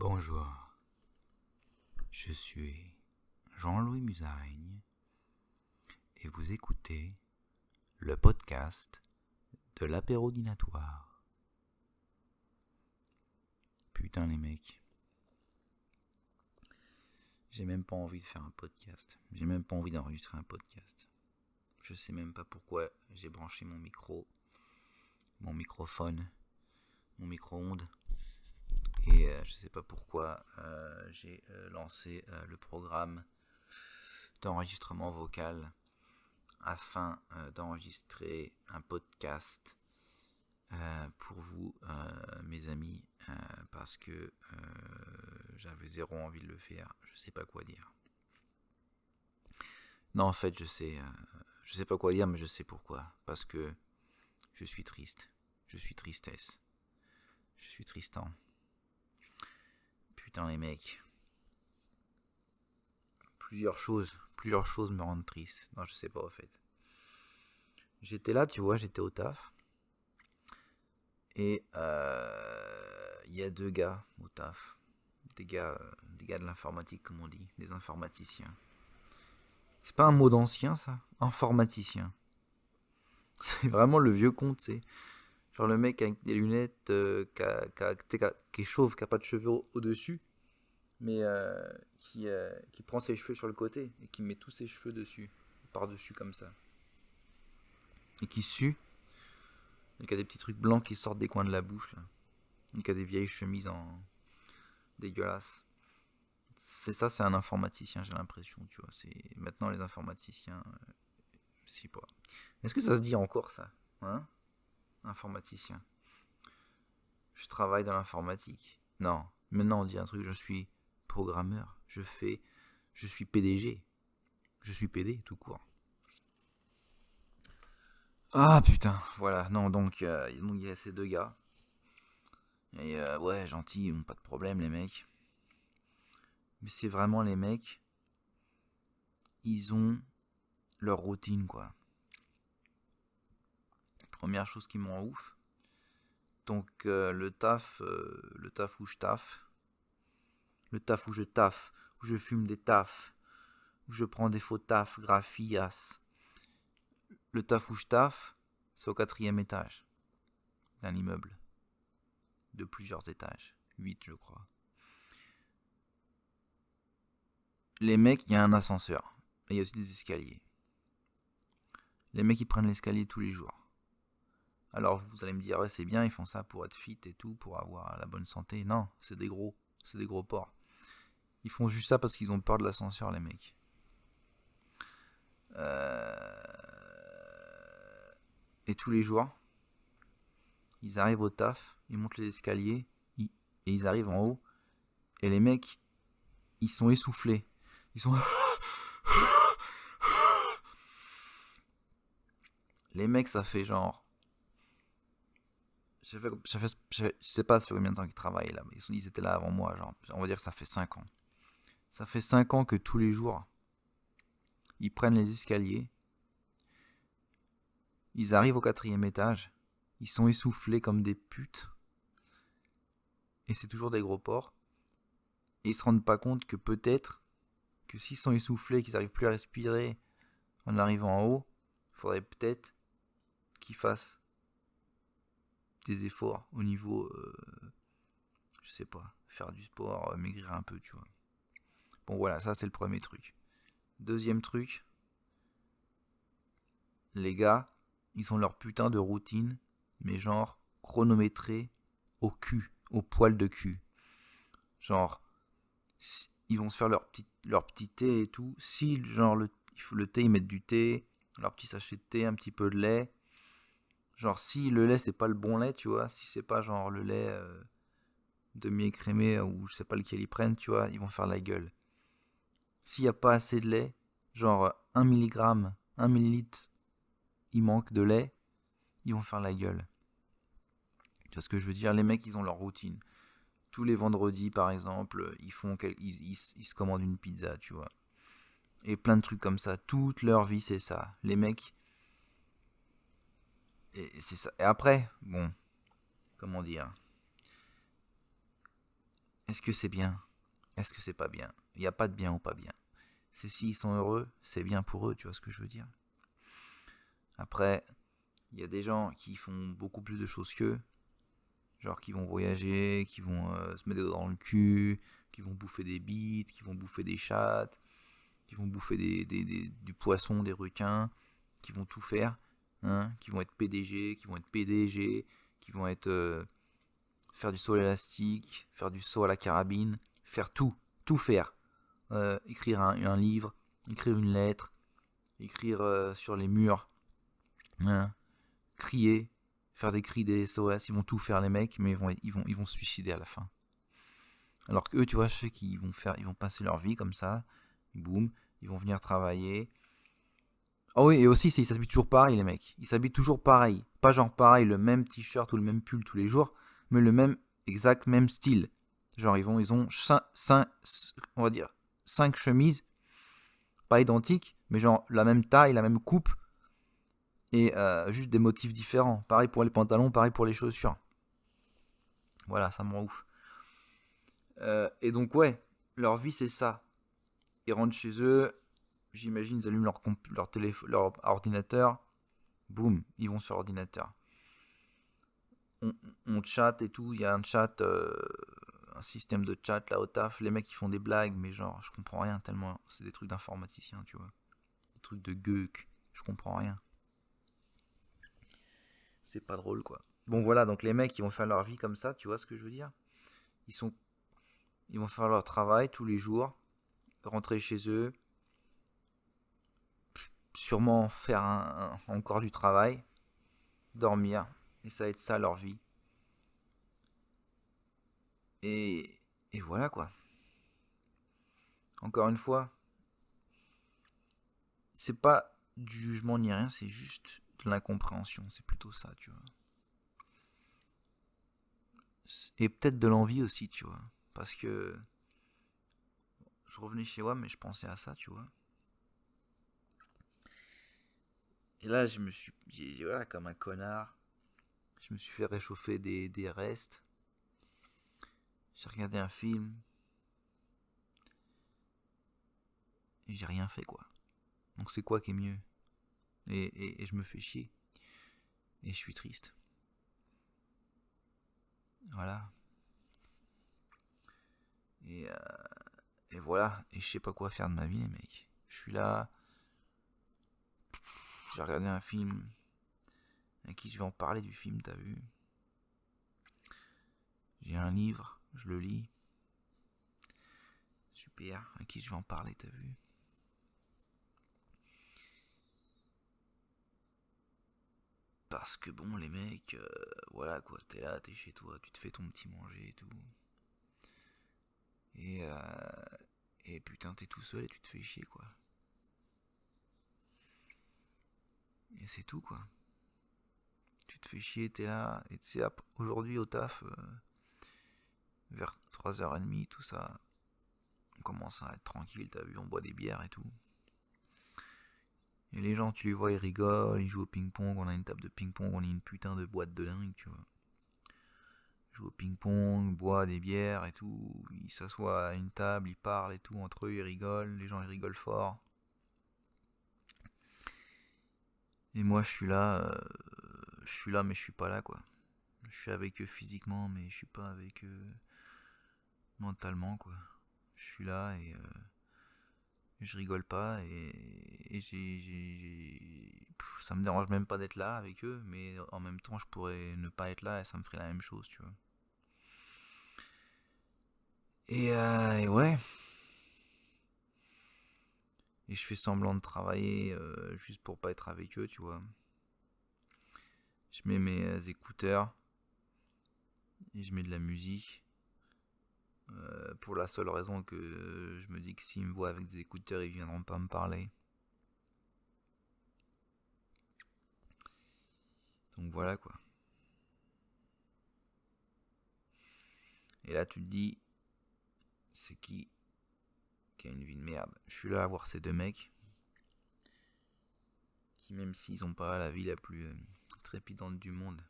Bonjour, je suis Jean-Louis Musaraigne et vous écoutez le podcast de l'apérodinatoire. Putain les mecs, j'ai même pas envie de faire un podcast, j'ai même pas envie d'enregistrer un podcast. Je sais même pas pourquoi j'ai branché mon micro, mon microphone, mon micro-ondes euh, je sais pas pourquoi euh, j'ai euh, lancé le programme d'enregistrement vocal afin d'enregistrer un podcast pour vous, mes amis, parce que j'avais zéro envie de le faire. Je sais pas quoi dire. Non, en fait, je sais, je sais pas quoi dire, mais je sais pourquoi. Parce que je suis triste. Je suis tristesse. Je suis tristant. Putain les mecs. Plusieurs choses, plusieurs choses me rendent triste. Non, je sais pas en fait. J'étais là, tu vois, j'étais au taf. Et euh, il y a deux gars au taf. Des gars, des gars de l'informatique, comme on dit, des informaticiens. C'est pas un mot d'ancien, ça? Informaticien. C'est vraiment le vieux conte, c'est. Genre le mec avec des lunettes euh, qui, est chauve, qui a pas de cheveux au-dessus, mais euh, qui, euh, qui prend ses cheveux sur le côté et qui met tous ses cheveux dessus, par-dessus comme ça. Et qui sue. Et qui a des petits trucs blancs qui sortent des coins de la bouche là. Qui a des vieilles chemises en dégueulasses. C'est ça, c'est un informaticien, j'ai l'impression, tu vois. C'est maintenant les informaticiens, je sais pas. Est-ce que ça se dit encore ça, hein? Informaticien. Je travaille dans l'informatique. Non, maintenant on dit un truc, je suis programmeur, je fais, je suis PDG. Je suis PD tout court. Ah putain, voilà, non, donc euh, il y a ces deux gars. Et euh, ouais, gentil, pas de problème les mecs. Mais c'est vraiment les mecs, ils ont leur routine quoi. Première chose qui m'en ouf. Donc euh, le taf, euh, le taf où je taf, le taf où je taf, où je fume des tafs, où je prends des faux taf, graphias. Le taf où je taf, c'est au quatrième étage d'un immeuble de plusieurs étages, huit je crois. Les mecs, il y a un ascenseur, et il y a aussi des escaliers. Les mecs, ils prennent l'escalier tous les jours. Alors vous allez me dire, ouais, c'est bien, ils font ça pour être fit et tout, pour avoir la bonne santé. Non, c'est des gros, c'est des gros porcs. Ils font juste ça parce qu'ils ont peur de l'ascenseur, les mecs. Euh, et tous les jours, ils arrivent au taf, ils montent les escaliers, et ils arrivent en haut. Et les mecs, ils sont essoufflés. Ils sont... Les mecs, ça fait genre je, sais pas ça fait combien de temps qu'ils travaillent là, mais ils, étaient là avant moi, genre, on va dire que ça fait 5 ans. Ça fait 5 ans que tous les jours, ils prennent les escaliers, ils arrivent au quatrième étage, ils sont essoufflés comme des putes, et c'est toujours des gros porcs, et ils se rendent pas compte que peut-être que s'ils sont essoufflés, qu'ils n'arrivent plus à respirer en arrivant en haut, il faudrait peut-être qu'ils fassent efforts au niveau, euh, je sais pas, faire du sport, euh, maigrir un peu, tu vois. Bon voilà, ça c'est le premier truc. Deuxième truc, les gars, ils ont leur putain de routine, mais genre chronométré au cul, au poil de cul. Genre, ils vont se faire leur petit, leur petit thé et tout. Si, genre, le, le thé, ils mettent du thé, leur petit sachet de thé, un petit peu de lait, Genre, si le lait, c'est pas le bon lait, tu vois, si c'est pas genre le lait euh, demi-écrémé ou je sais pas lequel ils prennent, tu vois, ils vont faire la gueule. S'il n'y a pas assez de lait, genre 1 mg, 1 millilitre, il manque de lait, ils vont faire la gueule. Tu vois ce que je veux dire? Les mecs, ils ont leur routine. Tous les vendredis, par exemple, ils font ils se commandent une pizza, tu vois. Et plein de trucs comme ça. Toute leur vie, c'est ça. Les mecs, et après, bon, comment dire? Est-ce que c'est bien? Est-ce que c'est pas bien? Il n'y a pas de bien ou pas bien. C'est s'ils sont heureux, c'est bien pour eux, tu vois ce que je veux dire? Après, il y a des gens qui font beaucoup plus de choses qu'eux, genre qui vont voyager, qui vont euh, se mettre dans le cul, qui vont bouffer des bites, qui vont bouffer des chattes, qui vont bouffer des, du poisson, des requins, qui vont tout faire, hein, qui vont être PDG, qui vont être PDG, qui vont être euh, faire du saut élastique, faire du saut à la carabine, faire tout, tout faire, euh, écrire un, livre, écrire une lettre, écrire sur les murs, hein, crier, faire des cris des SOS, ils vont tout faire les mecs, mais ils vont, ils vont, ils vont se suicider à la fin. Alors que eux, tu vois, je sais qu'ils vont faire, ils vont passer leur vie comme ça, boum, ils vont venir travailler. Oh oui, et aussi, ils s'habillent toujours pareil, les mecs. Ils s'habillent toujours pareil. Pas genre pareil, le même t-shirt ou le même pull tous les jours, mais le même, exact même style. Genre, ils, vont, ils ont 5, on va dire, 5 chemises, pas identiques, mais genre la même taille, la même coupe, et euh, juste des motifs différents. Pareil pour les pantalons, pareil pour les chaussures. Voilà, ça me rend ouf. Euh, et donc ouais, leur vie c'est ça. Ils rentrent chez eux, j'imagine ils allument leur, leur, leur ordinateur, boum, ils vont sur l'ordinateur. On, on, chatte et tout, il y a un chat, euh, un système de chat là au taf, les mecs ils font des blagues, mais genre je comprends rien tellement, c'est des trucs d'informaticiens, tu vois. Des trucs de geek, je comprends rien c'est pas drôle quoi. Bon voilà, donc les mecs ils vont faire leur vie comme ça, tu vois ce que je veux dire? Ils sont ils vont faire leur travail tous les jours, rentrer chez eux, sûrement faire encore du travail, dormir, et ça va être ça leur vie. Et, et voilà quoi. Encore une fois, c'est pas du jugement ni rien, c'est juste de l'incompréhension, c'est plutôt ça, tu vois. Et peut-être de l'envie aussi, tu vois. Parce que je revenais chez moi, mais je pensais à ça, tu vois. Et là, je me suis. Voilà, comme un connard. Je me suis fait réchauffer des, restes. J'ai regardé un film. Et j'ai rien fait, quoi. Donc c'est quoi qui est mieux? Et, je me fais chier. Et je suis triste. Voilà. Et, euh, et voilà. Et je sais pas quoi faire de ma vie, les mecs. Je suis là. J'ai regardé un film. À qui je vais en parler du film, t'as vu J'ai un livre, je le lis. Super, à qui je vais en parler, t'as vu Parce que bon, les mecs, euh, voilà quoi, t'es là, t'es chez toi, tu te fais ton petit manger et tout. Et, euh, et putain, t'es tout seul et tu te fais chier quoi. Et c'est tout quoi. Tu te fais chier, t'es là, et tu sais, aujourd'hui au taf, euh, vers 3h30, tout ça, on commence à être tranquille, t'as vu, on boit des bières et tout. Et les gens, tu les vois, ils rigolent, ils jouent au ping-pong, on a une table de ping-pong, on est une putain de boîte de dingue, tu vois. Ils jouent au ping-pong, boivent des bières et tout, ils s'assoient à une table, ils parlent et tout, entre eux, ils rigolent, les gens, ils rigolent fort. Et moi, je suis là, euh, je suis là, mais je suis pas là, quoi. Je suis avec eux physiquement, mais je suis pas avec eux mentalement, quoi. Je suis là et... Euh, je rigole pas et, ça me dérange même pas d'être là avec eux, mais en même temps je pourrais ne pas être là et ça me ferait la même chose, tu vois. Et, euh, ouais. Et je fais semblant de travailler euh, juste pour pas être avec eux, tu vois. Je mets mes écouteurs et je mets de la musique euh, pour la seule raison que je me dis que s'ils me voient avec des écouteurs, ils viendront pas me parler. Donc voilà quoi. Et là tu te dis, c'est qui? Qui a une vie de merde Je suis là à voir ces deux mecs qui même s'ils ont pas la vie la plus euh, trépidante du monde,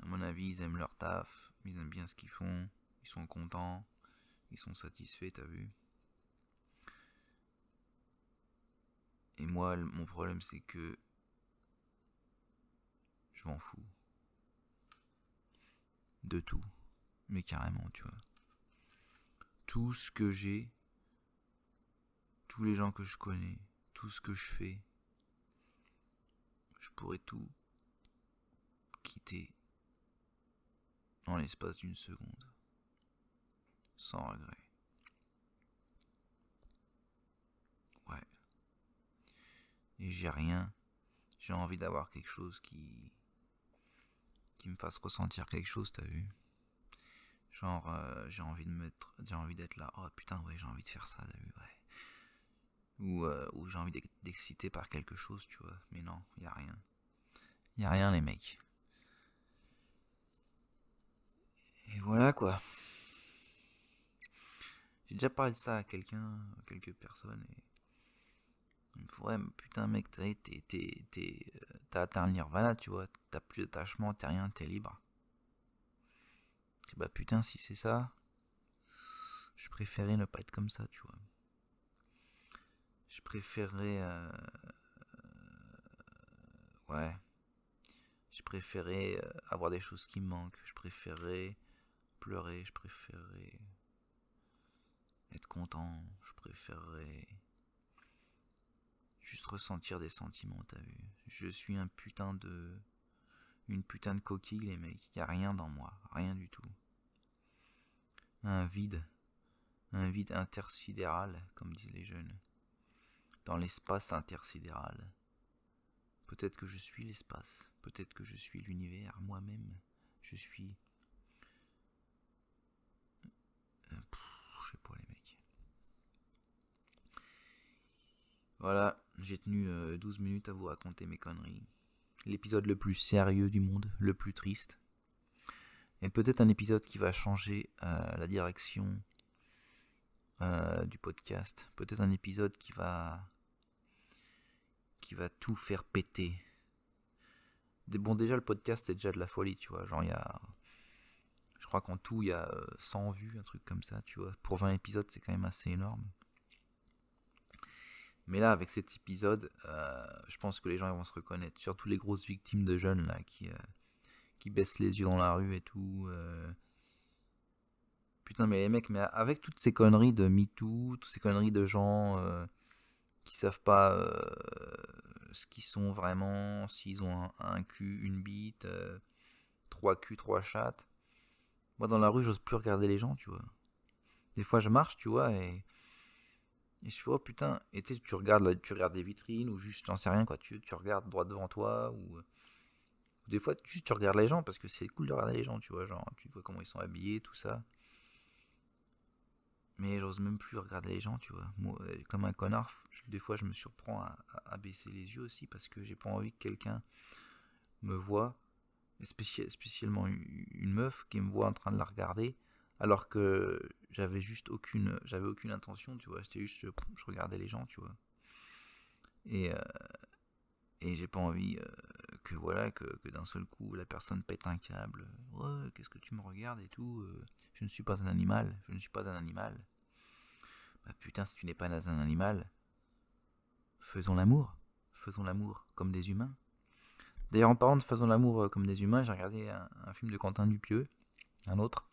à mon avis ils aiment leur taf, ils aiment bien ce qu'ils font, ils sont contents, ils sont satisfaits, t'as vu. Et moi, mon problème, c'est que je m'en fous. De tout. Mais carrément, tu vois. Tout ce que j'ai, tous les gens que je connais, tout ce que je fais, je pourrais tout quitter dans l'espace d'une seconde. Sans regret. Ouais. Et j'ai rien. J'ai envie d'avoir quelque chose qui. qui me fasse ressentir quelque chose, t'as vu? Genre, euh, j'ai envie de mettre. J'ai envie d'être là. Oh putain, ouais, j'ai envie de faire ça, t'as vu Ouais. Ou, euh, ou j'ai envie d'exciter par quelque chose, tu vois. Mais non, y a rien. Y a rien, les mecs. Et voilà quoi. J'ai déjà parlé de ça à quelqu'un, à quelques personnes, et il me faudrait, putain mec, euh, t'as atteint le nirvana, tu vois, t'as plus d'attachement, t'es rien, t'es libre. Bah putain, si c'est ça, je préférais ne pas être comme ça, tu vois. Je préférais... Euh, ouais. Je préférais euh, avoir des choses qui me manquent. Je préférais pleurer. Je préférais être content. Je préférerais juste ressentir des sentiments, t'as vu. Je suis un putain de... Une putain de coquille, les mecs. Y a rien dans moi. Rien du tout. Un vide. Un vide intersidéral, comme disent les jeunes. Dans l'espace intersidéral. Peut-être que je suis l'espace. Peut-être que je suis l'univers. Moi-même. Je suis... Euh, je sais pas, les mecs. Voilà, j'ai tenu 12 euh, minutes à vous raconter mes conneries. L'épisode le plus sérieux du monde, le plus triste. Et peut-être un épisode qui va changer euh, la direction euh, du podcast. Peut-être un épisode qui va qui va tout faire péter. Bon déjà le podcast c'est déjà de la folie, tu vois. Genre il y a je crois qu'en tout il y a 100 vues, un truc comme ça, tu vois. Pour 20 épisodes c'est quand même assez énorme. Mais là, avec cet épisode, euh, je pense que les gens vont se reconnaître. Surtout les grosses victimes de jeunes là qui, euh, qui baissent les yeux dans la rue et tout. Euh. Putain, mais les mecs, mais avec toutes ces conneries de MeToo, toutes ces conneries de gens qui savent pas ce qu'ils sont vraiment, s'ils ont un, un, cul, une bite, trois culs, trois chattes. Moi, dans la rue, j'ose plus regarder les gens, tu vois. Des fois, je marche, tu vois, et et je fais, oh putain, et tu regardes, tu regardes des vitrines, ou juste, j'en sais rien, quoi, tu, tu regardes droit devant toi, ou. Des fois, juste tu regardes les gens, parce que c'est cool de regarder les gens, tu vois, genre, tu vois comment ils sont habillés, tout ça. Mais j'ose même plus regarder les gens, tu vois. Euh, comme un connard, des fois, je me surprends à, à, baisser les yeux aussi, parce que j'ai pas envie que quelqu'un me voit, spécialement une meuf qui me voit en train de la regarder alors que j'avais juste aucune j'avais aucune intention tu vois j'étais juste je regardais les gens tu vois et euh, et j'ai pas envie euh, voilà que, d'un seul coup la personne pète un câble qu'est-ce que tu me regardes et tout euh, je ne suis pas un animal je ne suis pas un animal bah putain si tu n'es pas un animal faisons l'amour faisons l'amour comme des humains. D'ailleurs en parlant de faisons l'amour comme des humains j'ai regardé un film de Quentin Dupieux un autre.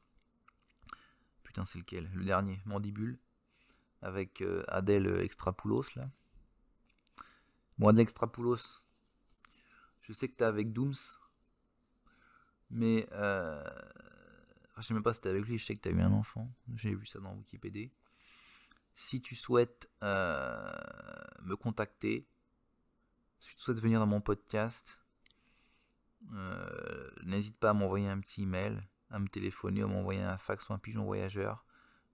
C'est lequel? Le dernier, Mandibule, avec euh, Adèle Extrapoulos, là. Bon, Adèle Extrapoulos, je sais que t'es avec Dooms, mais euh, je sais même pas si t'es avec lui, je sais que t'as eu un enfant, j'ai vu ça dans Wikipédia. Si tu souhaites euh, me contacter, si tu souhaites venir dans mon podcast, n'hésite pas à m'envoyer un petit email à me téléphoner, à m'envoyer un fax ou un pigeon voyageur.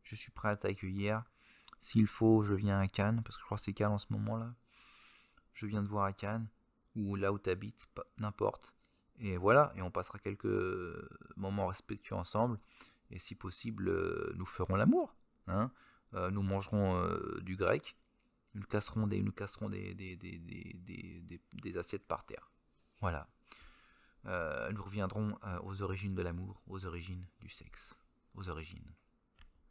Je suis prêt à t'accueillir. S'il faut, je viens à Cannes, parce que je crois que c'est Cannes en ce moment-là. Je viens te voir à Cannes, ou là où tu habites, n'importe. Et voilà, et on passera quelques moments respectueux ensemble. Et si possible, euh, nous ferons l'amour. Hein. Euh, nous mangerons euh, du grec. Nous casserons des, nous casserons des, des, des, des assiettes par terre. Voilà. Nous reviendrons aux origines de l'amour, aux origines du sexe. aux origines.